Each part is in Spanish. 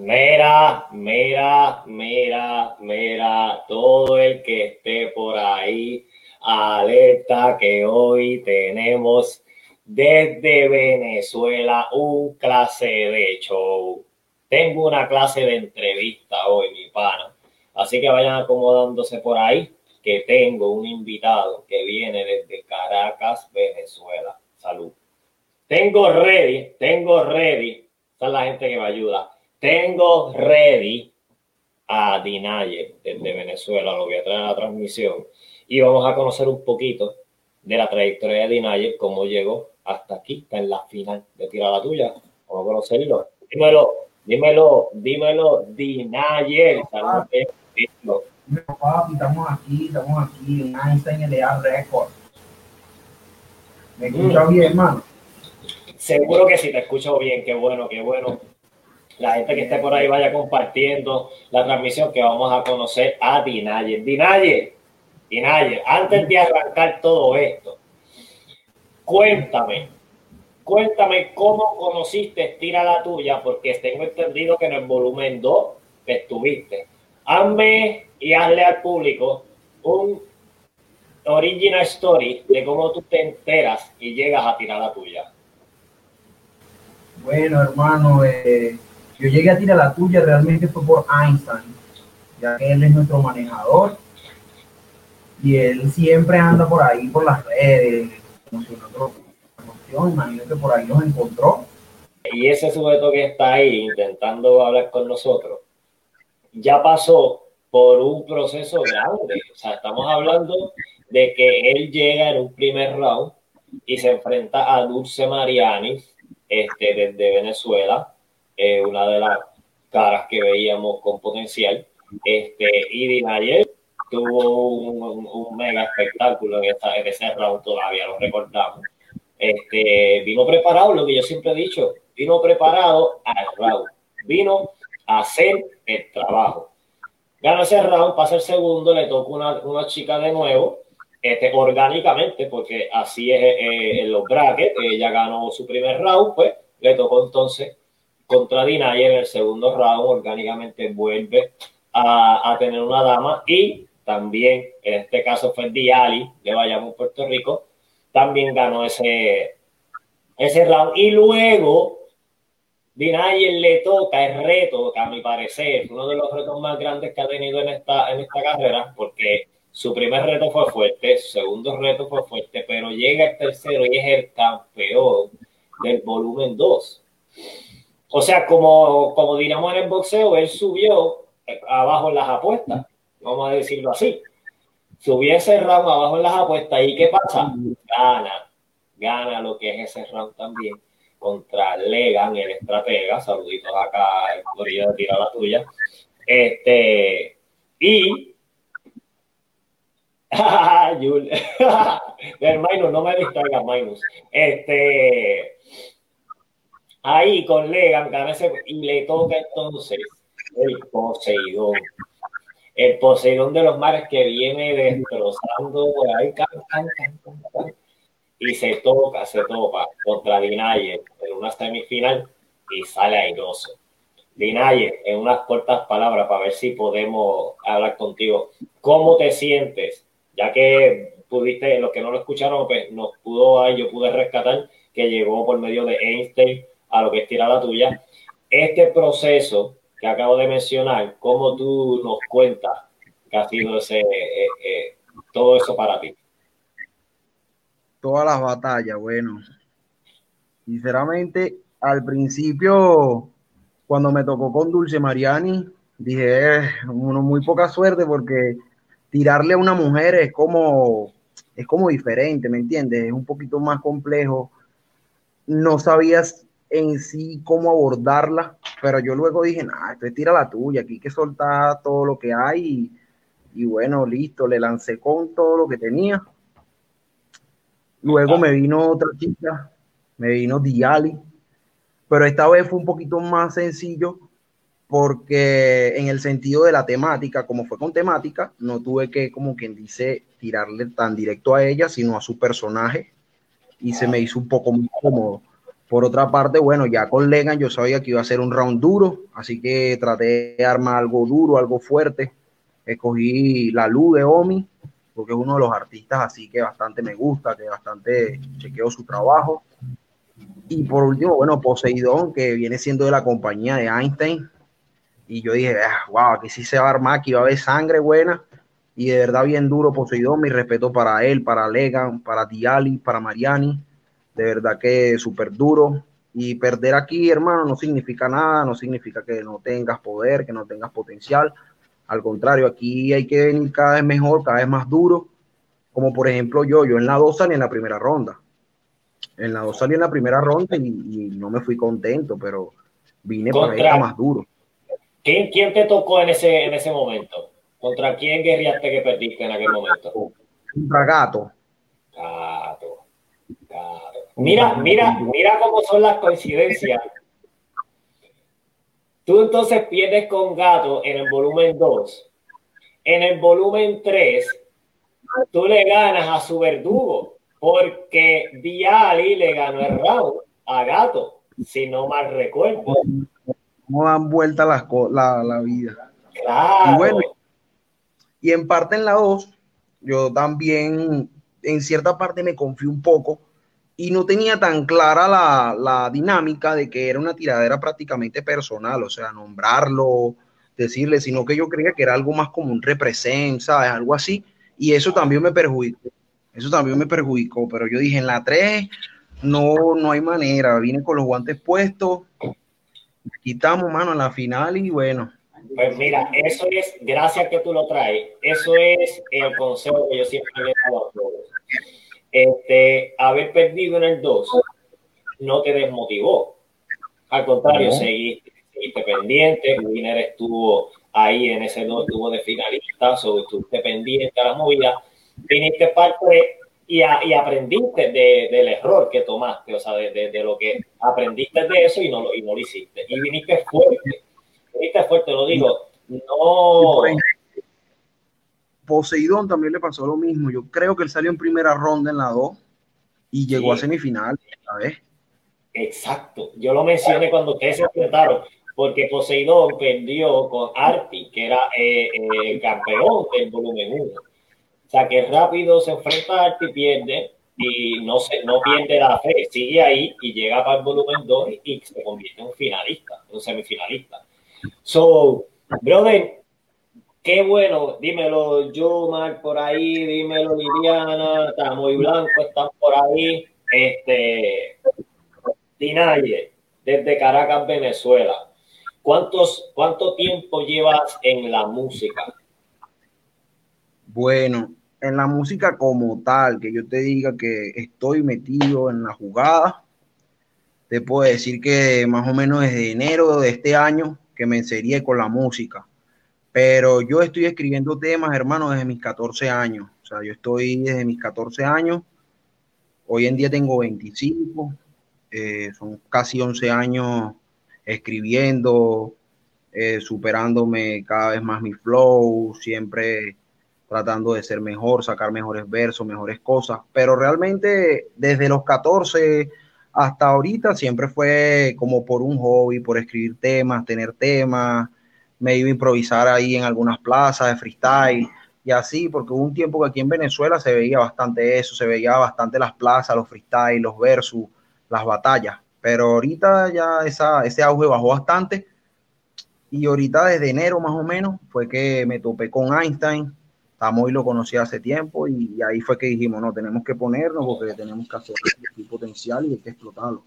Mira, mira, mira, mira, todo el que esté por ahí, alerta que hoy tenemos desde Venezuela un clase de show. Tengo una clase de entrevista hoy, mi pana. Así que vayan acomodándose por ahí, que tengo un invitado que viene desde Caracas, Venezuela. Salud. Tengo ready, tengo ready. Esta es la gente que me ayuda tengo ready a Dinaye desde Venezuela, lo voy a traer a la transmisión y vamos a conocer un poquito de la trayectoria de Dinaye, cómo llegó hasta aquí, está en la final de Tira la Tuya. Vamos a conocerlo. Dímelo, dímelo, dímelo, Dinaye. Papi, estamos aquí, estamos aquí en Einstein LA Record. ¿Me escuchas mm. bien, hermano? Seguro que sí, te escucho bien, qué bueno, qué bueno la gente que esté por ahí vaya compartiendo la transmisión que vamos a conocer a Dinaye. Dinaye, Dinaye, antes de arrancar todo esto, cuéntame, cuéntame cómo conociste Tira la Tuya, porque tengo entendido que en el volumen 2 estuviste. Hazme y hazle al público un original story de cómo tú te enteras y llegas a Tira la Tuya. Bueno, hermano, eh, yo llegué a tirar la tuya realmente fue por Einstein, ya que él es nuestro manejador y él siempre anda por ahí por las redes, promocionando imagino que por ahí nos encontró. Y ese sujeto que está ahí intentando hablar con nosotros, ya pasó por un proceso grande. O sea, estamos hablando de que él llega en un primer round y se enfrenta a Dulce Mariani, este, desde Venezuela, eh, una de las caras que veíamos con potencial. Este, y Dinayer tuvo un, mega espectáculo en, esta, en ese round, todavía lo recordamos. Este, vino preparado, lo que yo siempre he dicho, vino preparado al round, vino a hacer el trabajo. Gana ese round, pasa el segundo, le toca una, una chica de nuevo, este, orgánicamente, porque así es eh, en los brackets, ella ganó su primer round, pues le tocó entonces contra Dinaya en el segundo round, orgánicamente vuelve a, tener una dama y también, en este caso fue Diali de Bayamón, Puerto Rico, también ganó ese, ese round y luego Dinayer le toca el reto, que a mi parecer es uno de los retos más grandes que ha tenido en esta, en esta carrera, porque su primer reto fue fuerte, su segundo reto fue fuerte, pero llega el tercero y es el campeón del volumen 2. O sea, como, como diríamos en el boxeo, él subió abajo en las apuestas, vamos a decirlo así. Subió ese round abajo en las apuestas y ¿qué pasa? Gana, gana lo que es ese round también contra Legan, el estratega. Saluditos acá, el corillo de tira la tuya. Este, y. No me distraigas, Minus. Este Ahí con Legan y le toca entonces el Poseidón. El Poseidón de los mares que viene destrozando por ahí, y se toca, se topa contra Dinaye en una semifinal y sale airoso. Dinaye, en unas cortas palabras para ver si podemos hablar contigo. ¿Cómo te sientes? Ya que pudiste, los que no lo escucharon, pues nos pudo, yo pude rescatar que llegó por medio de Einstein a lo que es tirada tuya. Este proceso que acabo de mencionar, ¿cómo tú nos cuentas que ha sido ese, eh, eh, todo eso para ti? Todas las batallas, bueno. Sinceramente, al principio, cuando me tocó con Dulce Mariani, dije, eh, uno muy poca suerte porque tirarle a una mujer es como, es como diferente, ¿me entiendes? Es un poquito más complejo. No sabías en sí cómo abordarla, pero yo luego dije, nah, esto tira la tuya, aquí hay que soltar todo lo que hay y, bueno, listo, le lancé con todo lo que tenía. Luego me vino otra chica, me vino Diali, pero esta vez fue un poquito más sencillo porque en el sentido de la temática, como fue con temática, no tuve que, como quien dice, tirarle tan directo a ella, sino a su personaje y se me hizo un poco muy cómodo Por otra parte, bueno, ya con Legan yo sabía que iba a ser un round duro, así que traté de armar algo duro, algo fuerte. Escogí la luz de Omi, porque es uno de los artistas así que bastante me gusta, que bastante chequeo su trabajo. Y por último, bueno, Poseidón, que viene siendo de la compañía de Einstein. Y yo dije, wow, ah, aquí sí se va a armar, aquí va a haber sangre buena. Y de verdad bien duro Poseidón, mi respeto para él, para Legan, para Diali, para Mariani. De verdad que súper duro. Y perder aquí, hermano, no significa nada, no significa que no tengas poder, que no tengas potencial. Al contrario, aquí hay que venir cada vez mejor, cada vez más duro. Como por ejemplo yo, yo en la 2 salí en la primera ronda en la 2 salí en la primera ronda y, no me fui contento, pero vine para ir más duro. ¿Quién, ¿Quién, te tocó en ese, en ese momento? ¿Contra quién guerreaste que perdiste en aquel momento? Contra Gato. Gato. Mira, mira, mira cómo son las coincidencias. Tú entonces pierdes con Gato en el volumen 2. En el volumen 3, tú le ganas a su verdugo porque Diali le ganó el round a Gato, si no mal recuerdo. No dan vuelta las la, la vida. Claro. Y bueno, y en parte en la 2, yo también en cierta parte me confío un poco y no tenía tan clara la, la, dinámica de que era una tiradera prácticamente personal, o sea, nombrarlo, decirle, sino que yo creía que era algo más como un represent, ¿sabes? Algo así, y eso también me perjudicó eso también me perjudicó, pero yo dije, en la 3 no, no hay manera. Vine con los guantes puestos, quitamos mano en la final y bueno. Pues mira, eso es, gracias que tú lo traes, eso es el consejo que yo siempre le he dado a todos. Este, haber perdido en el 2 no te desmotivó. Al contrario, seguiste, pendiente, Wiener estuvo ahí en ese 2, estuvo de finalista, o estuviste pendiente a la movida viniste parte y, y aprendiste del error que tomaste, o sea, de, de, lo que aprendiste de eso y no, lo, y no lo hiciste. Y viniste fuerte, viniste fuerte, lo digo, no... Poseidón también le pasó lo mismo. Yo creo que él salió en primera ronda en la 2 y llegó a semifinal vez. Exacto. Yo lo mencioné cuando ustedes se enfrentaron, porque Poseidón perdió con Arti, que era eh, eh, el campeón del volumen 1. O sea, que rápido se enfrenta a y pierde y no, se, no pierde la fe, sigue ahí y llega para el volumen 2 y se convierte en un finalista, un semifinalista. So, brother, qué bueno, dímelo Jomar por ahí, dímelo Liliana, muy Blanco están por ahí, este, Dinaye, desde Caracas, Venezuela. ¿Cuántos, ¿Cuánto tiempo llevas en la música? Bueno, en la música como tal, que yo te diga que estoy metido en la jugada, te puedo decir que más o menos desde enero de este año que me enseñé con la música. Pero yo estoy escribiendo temas, hermano, desde mis 14 años. O sea, yo estoy desde mis 14 años. Hoy en día tengo 25. Eh, son casi 11 años escribiendo, eh, superándome cada vez más mi flow, siempre tratando de ser mejor, sacar mejores versos, mejores cosas, pero realmente desde los 14 hasta ahorita siempre fue como por un hobby, por escribir temas, tener temas, me iba a improvisar ahí en algunas plazas de freestyle y así, porque hubo un tiempo que aquí en Venezuela se veía bastante eso, se veía bastante las plazas, los freestyle, los versus, las batallas, pero ahorita ya esa, ese auge bajó bastante y ahorita desde enero más o menos fue que me topé con Einstein, y lo conocí hace tiempo y, ahí fue que dijimos, no, tenemos que ponernos porque tenemos que hacer el potencial y hay que explotarlo.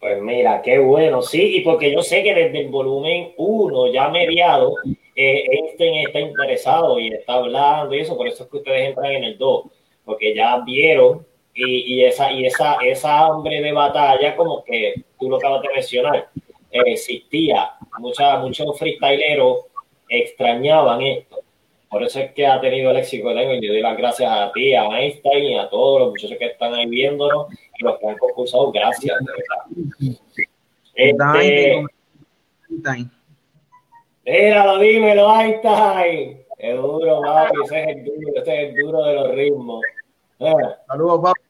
Pues mira, qué bueno, sí, y porque yo sé que desde el volumen 1, ya mediado, eh, Einstein está interesado y está hablando y eso, por eso es que ustedes entran en el 2, porque ya vieron y, y, esa, y esa, esa hambre de batalla, como que tú lo acabas de mencionar, eh, existía. Mucha, muchos freestyleros extrañaban esto por eso es que ha tenido el éxito tengo y le doy las gracias a ti, a Einstein y a todos los muchachos que están ahí viéndonos los que han concursado. Gracias, de verdad. Este, Einstein. Míralo, dímelo, Einstein. Es duro, papi. Ese es el duro, ese es el duro de los ritmos. Eh. Saludos, papi.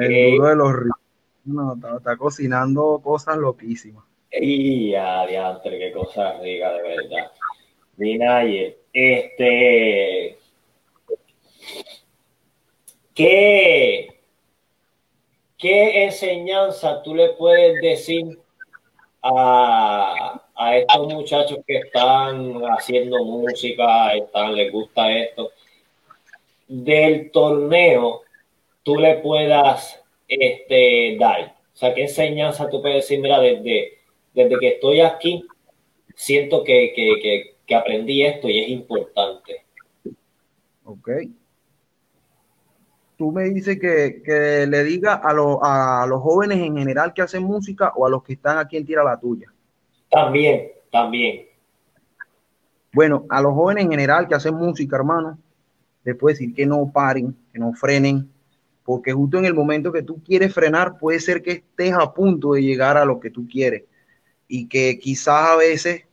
El eh, duro de los ritmos. No, está, cocinando cosas loquísimas. Y adiante, qué cosa rica, de verdad. Minaye, este. ¿Qué, ¿Qué enseñanza tú le puedes decir a, a estos muchachos que están haciendo música, están, les gusta esto? Del torneo, tú le puedas este, dar. O sea, ¿qué enseñanza tú puedes decir? Mira, desde, desde que estoy aquí, siento que, que, que aprendí esto y es importante. Ok. Tú me dices que, que le diga a, a los jóvenes en general que hacen música o a los que están aquí en Tira la Tuya. También, también. Bueno, a los jóvenes en general que hacen música, hermano, les puedo decir que no paren, que no frenen, porque justo en el momento que tú quieres frenar, puede ser que estés a punto de llegar a lo que tú quieres y que quizás a veces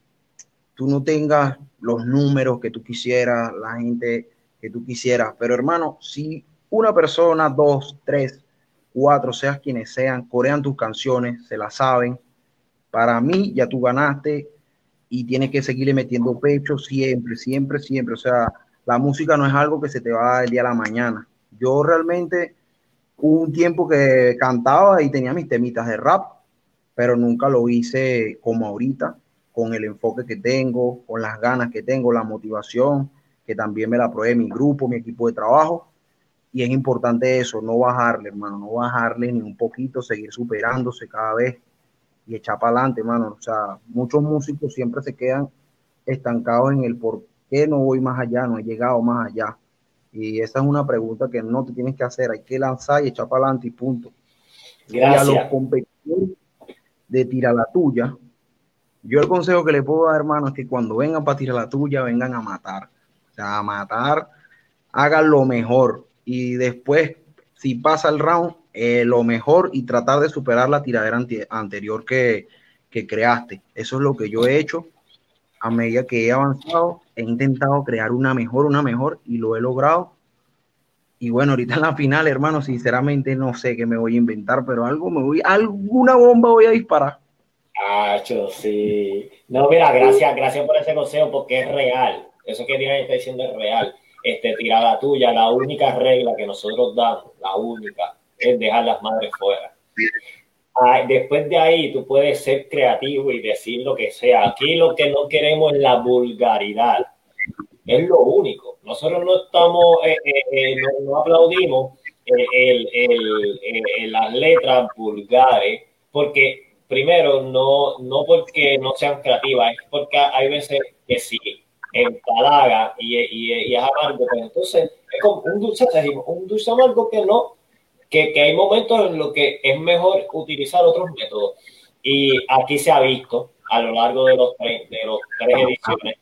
tú no tengas los números que tú quisieras, la gente que tú quisieras. Pero hermano, si una persona, dos, tres, cuatro, seas quienes sean, corean tus canciones, se las saben, para mí ya tú ganaste y tienes que seguirle metiendo pecho siempre, siempre, siempre. O sea, la música no es algo que se te va el día a la mañana. Yo realmente hubo un tiempo que cantaba y tenía mis temitas de rap, pero nunca lo hice como ahorita con el enfoque que tengo, con las ganas que tengo, la motivación, que también me la pruebe mi grupo, mi equipo de trabajo. Y es importante eso, no bajarle, hermano, no bajarle ni un poquito, seguir superándose cada vez y echar para adelante, hermano. O sea, muchos músicos siempre se quedan estancados en el por qué no voy más allá, no he llegado más allá. Y esa es una pregunta que no te tienes que hacer, hay que lanzar y echar para adelante y punto. Gracias. Y a los competidores de tirar la tuya, yo el consejo que le puedo dar, hermano, es que cuando vengan para tirar la tuya, vengan a matar. O sea, a matar, hagan lo mejor. Y después, si pasa el round, eh, lo mejor y tratar de superar la tiradera anterior que, que creaste. Eso es lo que yo he hecho. A medida que he avanzado, he intentado crear una mejor, una mejor y lo he logrado. Y bueno, ahorita en la final, hermano, sinceramente no sé qué me voy a inventar, pero algo me voy, alguna bomba voy a disparar. Cacho, sí. No, mira, gracias, gracias por ese consejo porque es real. Eso que Diana está diciendo es real. Este, tirada tuya, la única regla que nosotros damos, la única, es dejar las madres fuera. después de ahí tú puedes ser creativo y decir lo que sea. Aquí lo que no queremos es la vulgaridad. Es lo único. Nosotros no estamos, eh, eh, eh, no, aplaudimos el, el, las letras vulgares porque primero, no, no porque no sean creativas, es porque hay veces que sí, empalaga y, y, y, es amargo. Pues entonces, es como un dulce, un dulce amargo que no, que, que hay momentos en los que es mejor utilizar otros métodos. Y aquí se ha visto a lo largo de los, de los tres ediciones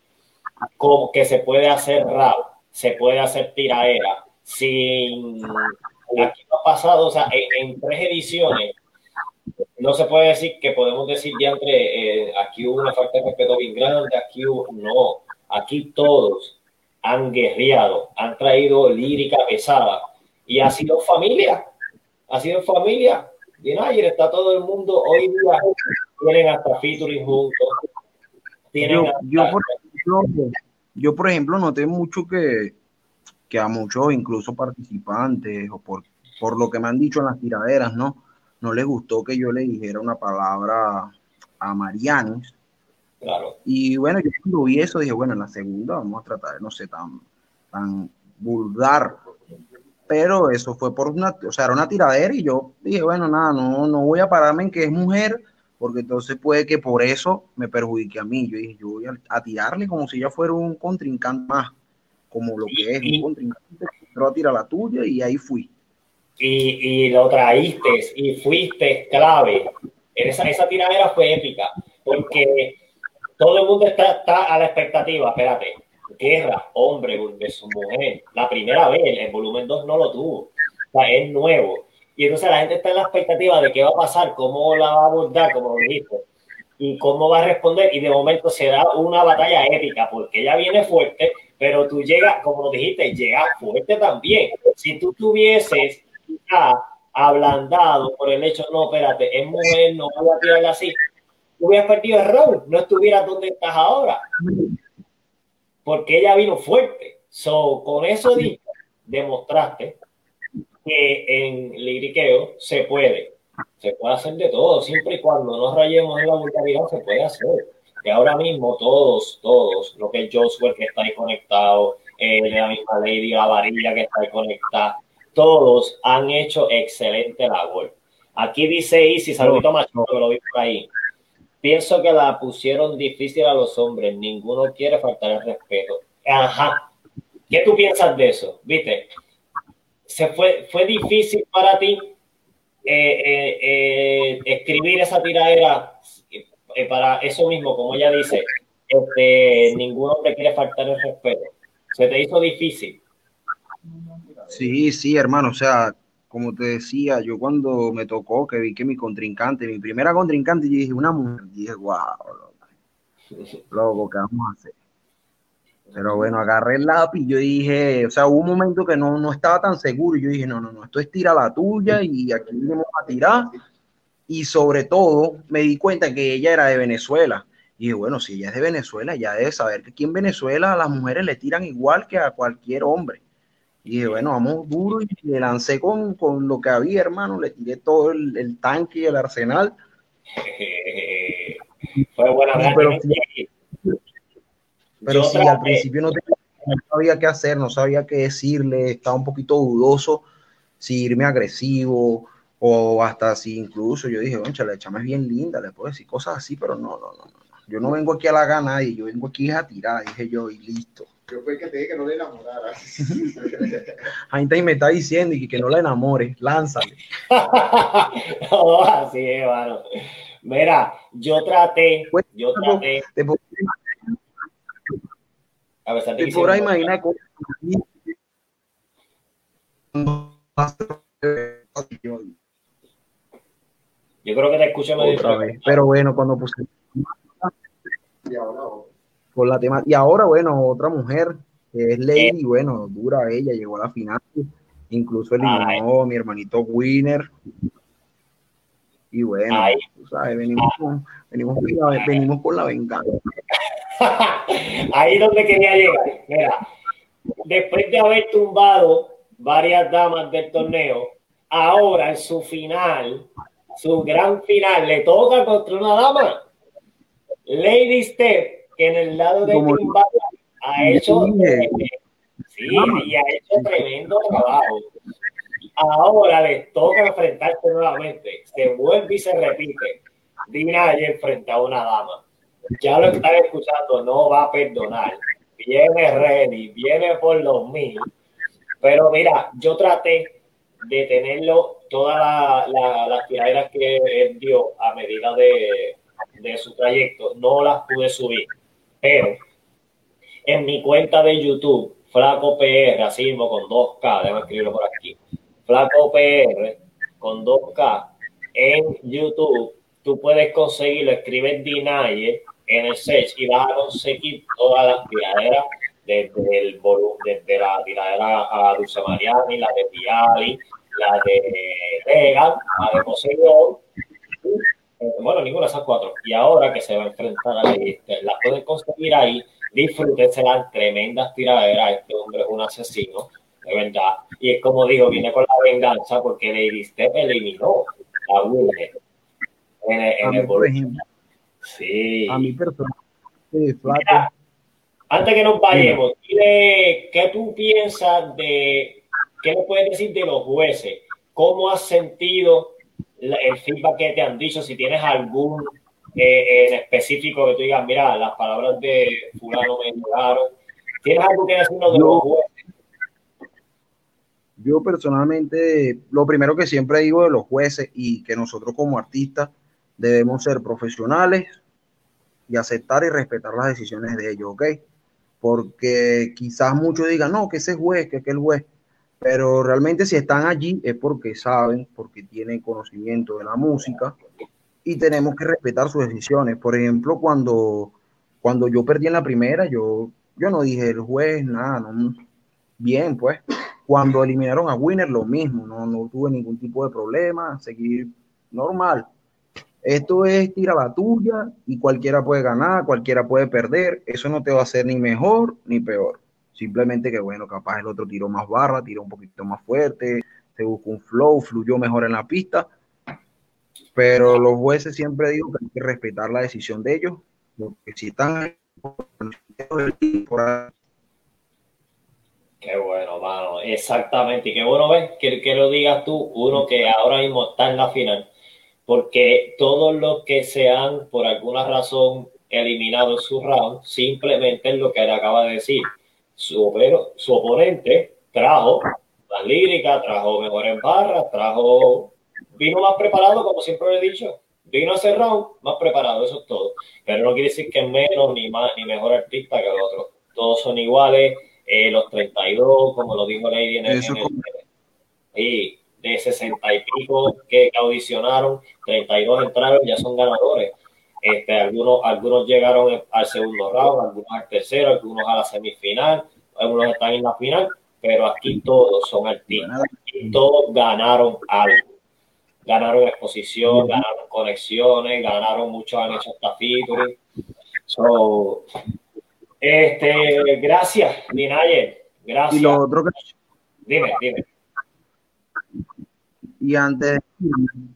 como que se puede hacer rap, se puede hacer tiraera, sin... Aquí no ha pasado, o sea, en, en tres ediciones no se puede decir que podemos decir ya entre eh, aquí hubo una falta de respeto bien grande, aquí hubo, no, aquí todos han guerreado, han traído lírica pesada y ha sido familia, ha sido familia. Y ayer está todo el mundo hoy día, tienen hasta featuring juntos. Tienen yo, por ejemplo, yo, por ejemplo, noté mucho que, que a muchos, incluso participantes, o por, por lo que me han dicho en las tiraderas, ¿no? no le gustó que yo le dijera una palabra a Marianes. Claro. Y bueno, yo cuando vi eso dije, bueno, en la segunda vamos a tratar de no ser tan, tan vulgar. Pero eso fue por una, o sea, era una tiradera y yo dije, bueno, nada, no, no voy a pararme en que es mujer, porque entonces puede que por eso me perjudique a mí. Yo dije, yo voy a, tirarle como si ella fuera un contrincante más, como lo que es un contrincante, pero a tirar la tuya y ahí fui y, y lo traíste y fuiste clave. Esa, esa tiradera fue épica, porque todo el mundo está, está a la expectativa, espérate, guerra, hombre su mujer, la primera vez, el volumen 2 no lo tuvo, o sea, es nuevo. Y entonces la gente está en la expectativa de qué va a pasar, cómo la va a abordar, como dijiste, y cómo va a responder. Y de momento se da una batalla épica, porque ella viene fuerte, pero tú llegas, como dijiste, llegas fuerte también. Si tú tuvieses ablandado por el hecho, no, espérate, es mujer, no voy a tirarla así, hubieras perdido el round, no estuvieras donde estás ahora. Porque ella vino fuerte. So, con eso demostraste que en liriqueo se puede. Se puede hacer de todo, siempre y cuando no rayemos en la vulgaridad, se puede hacer. Y ahora mismo todos, todos, lo que es Joshua que está ahí conectado, eh, la misma Lady la varilla que está ahí conectada, todos han hecho excelente labor. Aquí dice Easy, saludito más, que lo vi por ahí. Pienso que la pusieron difícil a los hombres, ninguno quiere faltar el respeto. Ajá. ¿Qué tú piensas de eso? ¿Viste? Se fue, fue difícil para ti eh, eh, eh, escribir esa tiradera para eso mismo, como ella dice, este, ningún hombre quiere faltar el respeto. ¿Se te hizo difícil? Sí, sí, hermano, o sea, como te decía, yo cuando me tocó, que vi que mi contrincante, mi primera contrincante, yo dije, una mujer, dije, wow, loco, ¿qué vamos a hacer? Pero bueno, agarré el lápiz, yo dije, o sea, hubo un momento que no, no estaba tan seguro, yo dije, no, no, no, esto es tira la tuya y aquí vamos a tirar. Y sobre todo, me di cuenta que ella era de Venezuela. Y dije, bueno, si ella es de Venezuela, ya debe saber que aquí en Venezuela a las mujeres le tiran igual que a cualquier hombre. Y dije, bueno, vamos duro y le lancé con, con lo que había, hermano, le tiré todo el, el tanque y el arsenal. Fue buena pero, pero sí, al principio no, sabía qué hacer, no sabía qué decirle, estaba un poquito dudoso si irme agresivo o hasta si incluso yo dije, concha, la chama es bien linda, le puedo decir cosas así, pero no, no, no, no. Yo no vengo aquí a la gana y yo vengo aquí a tirar, dije yo, y listo. Yo fue que te dije que no le enamorara. Ahí me está diciendo y que, no la enamore, lánzale. no, así es, hermano. Mira, yo traté, pues, yo traté. Te, a ver, te podrás imaginar cómo... Yo creo que te Otra vez. Pero bueno, cuando puse. Y ahora por la tema. Y ahora, bueno, otra mujer, que es Lady, bueno, dura ella, llegó a la final, incluso eliminó a mi hermanito Winner. Y bueno, tú sabes, venimos, con, venimos, con la, venimos con la venganza. Ahí donde quería llegar. Mira, después de haber tumbado varias damas del torneo, ahora en su final, su gran final, le toca contra una dama. Lady Steph en el lado de Timbala ha hecho, sí, y ha hecho tremendo trabajo. Ahora le toca enfrentarse nuevamente. Se vuelve y se repite. Dina ayer frente a una dama. Ya lo están escuchando, no va a perdonar. Viene ready, viene por los mil. Pero mira, yo traté de tenerlo todas las tiraderas que él dio a medida de, de su trayecto. No las pude subir pero en mi cuenta de YouTube, Flaco PR, así mismo con 2K, déjame escribirlo por aquí. Flaco PR con 2K en YouTube, tú puedes conseguirlo, escribes Dinaye en el search y vas a conseguir todas las tiraderas desde el volumen, desde la tiradera a Dulce Mariani, la de Piali, la de Legal, la de Poseidón bueno, ninguna de esas cuatro. Y ahora que se va a enfrentar a la la pueden conseguir ahí. Disfrútense las tremendas tiraderas. Este hombre es un asesino, de verdad. Y es como digo, viene con la venganza porque Lady Step eliminó a Wilhelm en el, en el Sí. A mi persona. Sí, antes que nos vayamos, dile qué tú piensas de, qué le puedes decir de los jueces, cómo has sentido el feedback que te han dicho, si tienes algún eh, en específico que tú digas, mira, las palabras de fulano me ayudaron. ¿Tienes algo que decirnos de los jueces? Yo personalmente, lo primero que siempre digo de los jueces y que nosotros como artistas debemos ser profesionales y aceptar y respetar las decisiones de ellos, ¿ok? Porque quizás muchos digan, no, que ese juez, que aquel juez, pero realmente si están allí es porque saben, porque tienen conocimiento de la música y tenemos que respetar sus decisiones. Por ejemplo, cuando, cuando yo perdí en la primera, yo, yo no dije el juez, nada, no, bien, pues. Cuando eliminaron a Winner, lo mismo, no, no tuve ningún tipo de problema, seguir normal. Esto es tira la tuya y cualquiera puede ganar, cualquiera puede perder. Eso no te va a hacer ni mejor ni peor. Simplemente que, bueno, capaz el otro tiró más barra, tiró un poquito más fuerte, se buscó un flow, fluyó mejor en la pista. Pero los jueces siempre digo que hay que respetar la decisión de ellos, porque si están Qué bueno, mano. Exactamente. Y qué bueno ves que, que, lo digas tú, uno que ahora mismo está en la final, porque todos los que se han, por alguna razón, eliminado en su round, simplemente es lo que le acaba de decir. Su, su oponente trajo la lírica, trajo mejor en barra, trajo, vino más preparado, como siempre he dicho. Vino a ese round más preparado, eso es todo. Pero no quiere decir que es menos ni más ni mejor artista que el otro. Todos son iguales, eh, los 32, como lo dijo Lady en el, y de 60 y pico que audicionaron, 32 entraron, ya son ganadores. Este, algunos, algunos llegaron al segundo round, algunos al tercero, algunos a la semifinal, algunos están en la final, pero aquí todos son artistas, y todos ganaron algo ganaron exposición, ganaron conexiones, ganaron muchos han hecho hasta featuring. So, este, gracias, Dinayer. Gracias. Y lo otro que... Dime, dime. Y antes,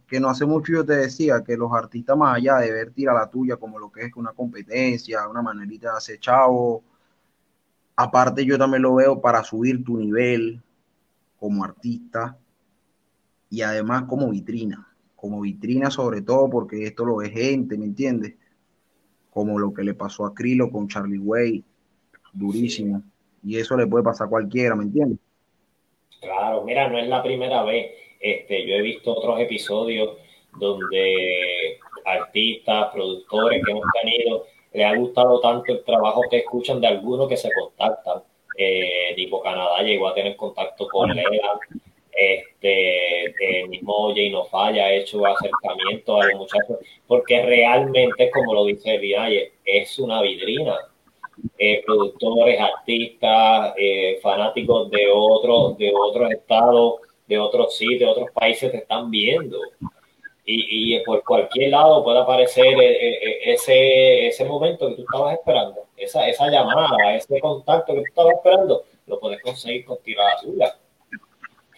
que no hace mucho yo te decía que los artistas, más allá de ver tira la tuya como lo que es una competencia, una manerita de hacer chavo, aparte yo también lo veo para subir tu nivel como artista, y además como vitrina, como vitrina sobre todo porque esto lo ve gente, ¿me entiendes? Como lo que le pasó a Krilo con Charlie Way, durísimo. Y eso le puede pasar a cualquiera, ¿me entiendes? Claro, mira, no es la primera vez. Este, yo he visto otros episodios donde artistas, productores que hemos tenido, les ha gustado tanto el trabajo que escuchan de algunos que se contactan. Eh, tipo Canadá llegó a tener contacto con él este, el mismo Jay no falla, ha hecho acercamiento a los muchachos, porque realmente, como lo dice Vidalle, es una vidrina. Eh, productores, artistas, eh, fanáticos de otros, de otros estados, de otros sitios, de otros países te están viendo. Y, y por cualquier lado puede aparecer eh, ese, ese momento que tú estabas esperando, esa, esa llamada, ese contacto que tú estabas esperando, lo puedes conseguir con tirada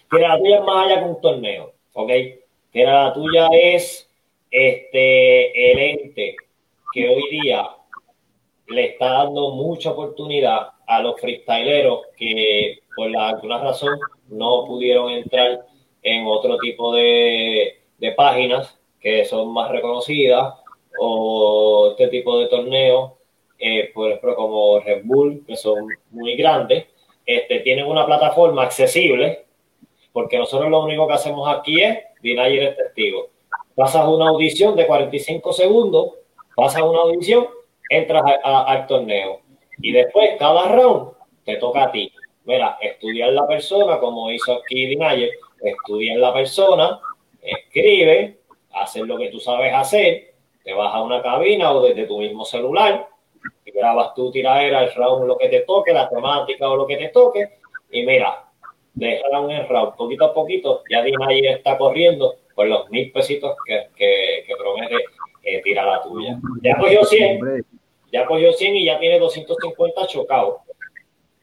que la tuya es más allá que un torneo, ¿ok? La tuya es este, el ente que hoy día le está dando mucha oportunidad a los freestyleros que por alguna razón no pudieron entrar en otro tipo de, de páginas que son más reconocidas o este tipo de torneos, eh, por ejemplo como Red Bull, que son muy grandes, este, tienen una plataforma accesible porque nosotros lo único que hacemos aquí es, Dinayer el testigo, pasas una audición de 45 segundos, pasas una audición, entras al torneo y después cada round te toca a ti. Mira, estudiar la persona, como hizo aquí Dinayer, estudiar la persona, escribe, hacer lo que tú sabes hacer, te vas a una cabina o desde tu mismo celular, y grabas tu tiradera, el round, lo que te toque, la temática o lo que te toque, y mira, de round round, poquito a poquito, ya ahí está corriendo por los mil pesitos que, que, que promete eh, tirar la tuya. Ya cogió 100, ya cogió 100 y ya tiene 250 chocados.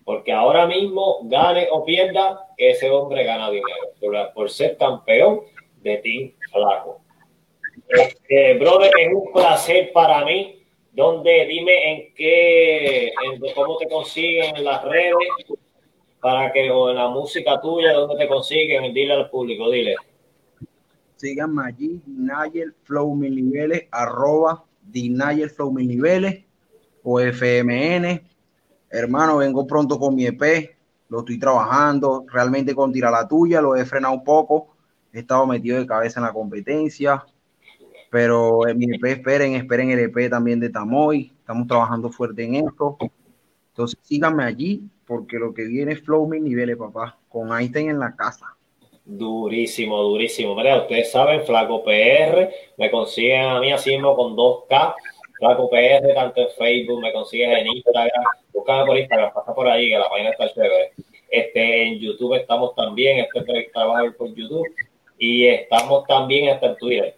Porque ahora mismo, gane o pierda, ese hombre gana dinero por, ser campeón Team Flaco. Este, brother, es un placer para mí. Donde dime en qué, en cómo te consiguen en las redes, para que la música tuya, ¿dónde te consiguen? Dile al público, dile. Síganme allí, Dinayer Flow Mil Niveles, arroba Dinayer Flow Mil Niveles o FMN. Hermano, vengo pronto con mi EP, lo estoy trabajando, realmente con Tira la Tuya, lo he frenado un poco, he estado metido de cabeza en la competencia, pero en mi EP esperen, esperen el EP también de Tamoy, estamos trabajando fuerte en esto. Entonces síganme allí, porque lo que viene es Flow Mil Niveles, papá, con Einstein en la casa. Durísimo, durísimo. Mira, ustedes saben, Flaco PR, me consiguen a mí así mismo con 2K. Flaco PR, tanto en Facebook, me consigues en Instagram. Búscame por Instagram, pasa por ahí, que la página está chévere. Este, en YouTube estamos también, este trabajo por YouTube. Y estamos también hasta en Twitter.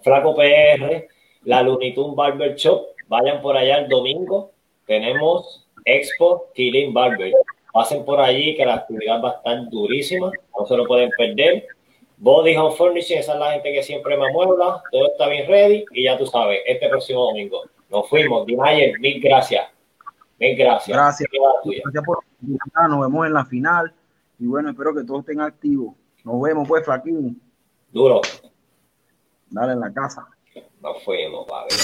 Flaco PR, la Lunitun Barber Shop. Vayan por allá el domingo. Tenemos Expo Killing Barber. Pasen por allí que la actividad va a estar durísima. No se lo pueden perder. Body Home Furnishing, esa es la gente que siempre me muebla. Todo está bien ready. Y ya tú sabes, este próximo domingo. Nos fuimos. Dinayer, mil gracias. Mil gracias. Gracias. Gracias por Nos vemos en la final. Y bueno, espero que todos estén activos. Nos vemos, pues, Flaquín. Duro. Dale en la casa. Nos fuimos, padre.